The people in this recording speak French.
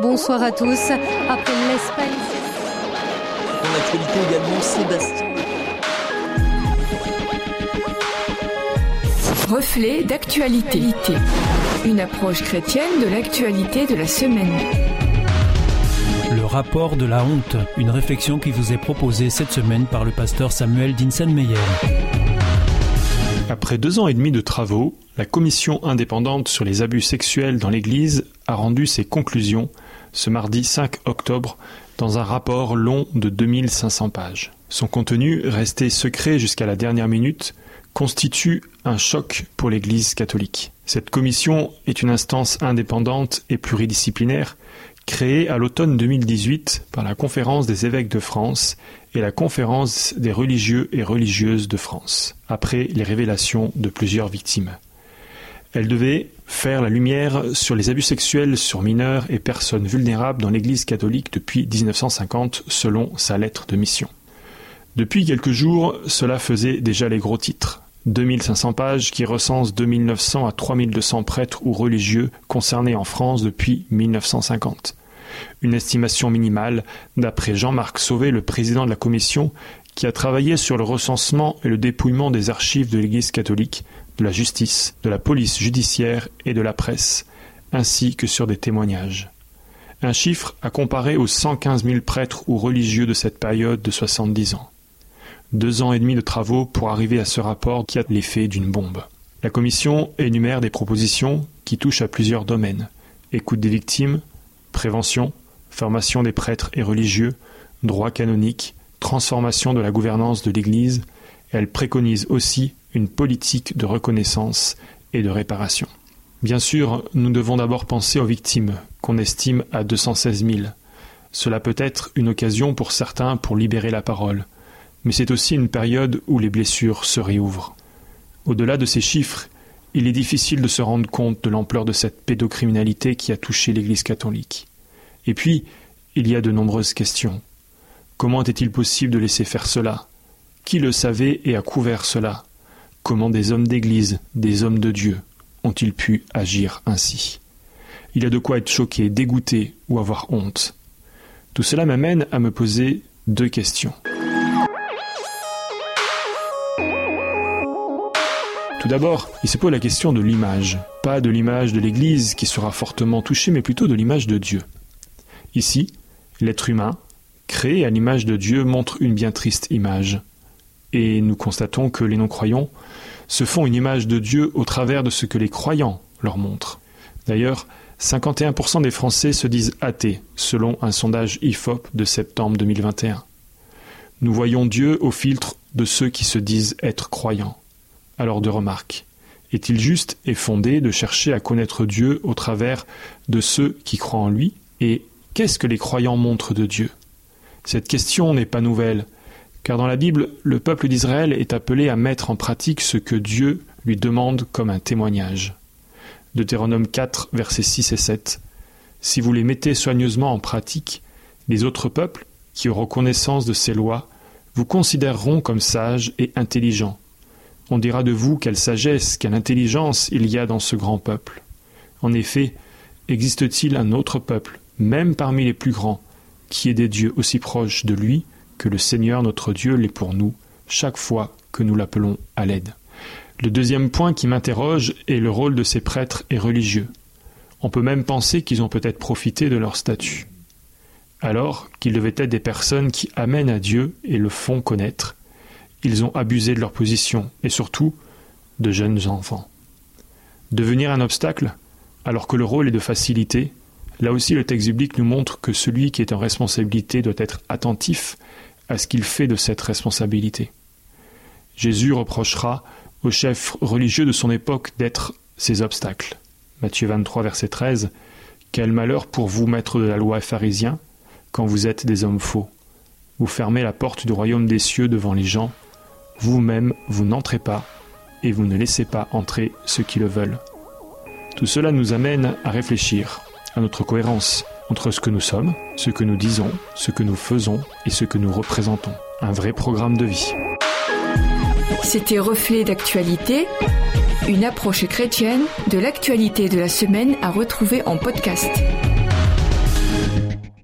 Bonsoir à tous. Après l'Espagne. Dans l'actualité également, Sébastien. Reflet d'actualité. Une approche chrétienne de l'actualité de la semaine. Le rapport de la honte, une réflexion qui vous est proposée cette semaine par le pasteur Samuel Dinsenmeyer. Après deux ans et demi de travaux, la commission indépendante sur les abus sexuels dans l'Église a rendu ses conclusions ce mardi 5 octobre dans un rapport long de 2500 pages. Son contenu, resté secret jusqu'à la dernière minute, constitue un choc pour l'Église catholique. Cette commission est une instance indépendante et pluridisciplinaire créée à l'automne 2018 par la Conférence des évêques de France et la Conférence des religieux et religieuses de France, après les révélations de plusieurs victimes. Elle devait faire la lumière sur les abus sexuels sur mineurs et personnes vulnérables dans l'Église catholique depuis 1950 selon sa lettre de mission. Depuis quelques jours, cela faisait déjà les gros titres. 2500 pages qui recensent 2900 à 3200 prêtres ou religieux concernés en France depuis 1950. Une estimation minimale d'après Jean-Marc Sauvé, le président de la commission, qui a travaillé sur le recensement et le dépouillement des archives de l'Église catholique, de la justice, de la police judiciaire et de la presse, ainsi que sur des témoignages. Un chiffre à comparer aux 115 000 prêtres ou religieux de cette période de 70 ans. Deux ans et demi de travaux pour arriver à ce rapport qui a l'effet d'une bombe. La commission énumère des propositions qui touchent à plusieurs domaines. Écoute des victimes, prévention, formation des prêtres et religieux, droit canonique, transformation de la gouvernance de l'Église, elle préconise aussi une politique de reconnaissance et de réparation. Bien sûr, nous devons d'abord penser aux victimes, qu'on estime à 216 000. Cela peut être une occasion pour certains pour libérer la parole, mais c'est aussi une période où les blessures se réouvrent. Au-delà de ces chiffres, il est difficile de se rendre compte de l'ampleur de cette pédocriminalité qui a touché l'Église catholique. Et puis, il y a de nombreuses questions. Comment était-il possible de laisser faire cela? Qui le savait et a couvert cela? Comment des hommes d'Église, des hommes de Dieu, ont-ils pu agir ainsi Il y a de quoi être choqué, dégoûté ou avoir honte. Tout cela m'amène à me poser deux questions. Tout d'abord, il se pose la question de l'image. Pas de l'image de l'Église qui sera fortement touchée, mais plutôt de l'image de Dieu. Ici, l'être humain, créé à l'image de Dieu, montre une bien triste image. Et nous constatons que les non-croyants se font une image de Dieu au travers de ce que les croyants leur montrent. D'ailleurs, 51% des Français se disent athées, selon un sondage IFOP de septembre 2021. Nous voyons Dieu au filtre de ceux qui se disent être croyants. Alors de remarques. Est-il juste et fondé de chercher à connaître Dieu au travers de ceux qui croient en lui? Et qu'est-ce que les croyants montrent de Dieu? Cette question n'est pas nouvelle, car dans la Bible, le peuple d'Israël est appelé à mettre en pratique ce que Dieu lui demande comme un témoignage. Deutéronome 4, versets 6 et 7. Si vous les mettez soigneusement en pratique, les autres peuples, qui auront connaissance de ces lois, vous considéreront comme sages et intelligents on dira de vous quelle sagesse, quelle intelligence il y a dans ce grand peuple. En effet, existe-t-il un autre peuple, même parmi les plus grands, qui ait des dieux aussi proches de lui que le Seigneur notre Dieu l'est pour nous, chaque fois que nous l'appelons à l'aide. Le deuxième point qui m'interroge est le rôle de ces prêtres et religieux. On peut même penser qu'ils ont peut-être profité de leur statut. Alors qu'ils devaient être des personnes qui amènent à Dieu et le font connaître, ils ont abusé de leur position, et surtout de jeunes enfants. Devenir un obstacle, alors que le rôle est de faciliter, là aussi le texte biblique nous montre que celui qui est en responsabilité doit être attentif à ce qu'il fait de cette responsabilité. Jésus reprochera aux chefs religieux de son époque d'être ces obstacles. Matthieu 23, verset 13 Quel malheur pour vous, maîtres de la loi pharisiens, quand vous êtes des hommes faux. Vous fermez la porte du royaume des cieux devant les gens vous-même, vous, n'entrez pas et vous ne laissez pas entrer ceux qui le veulent. Tout cela nous amène à réfléchir à notre cohérence entre ce que nous sommes, ce que nous disons, ce que nous faisons et ce que nous représentons. Un vrai programme de vie. C'était Reflet d'actualité, une approche chrétienne de l'actualité de la semaine à retrouver en podcast.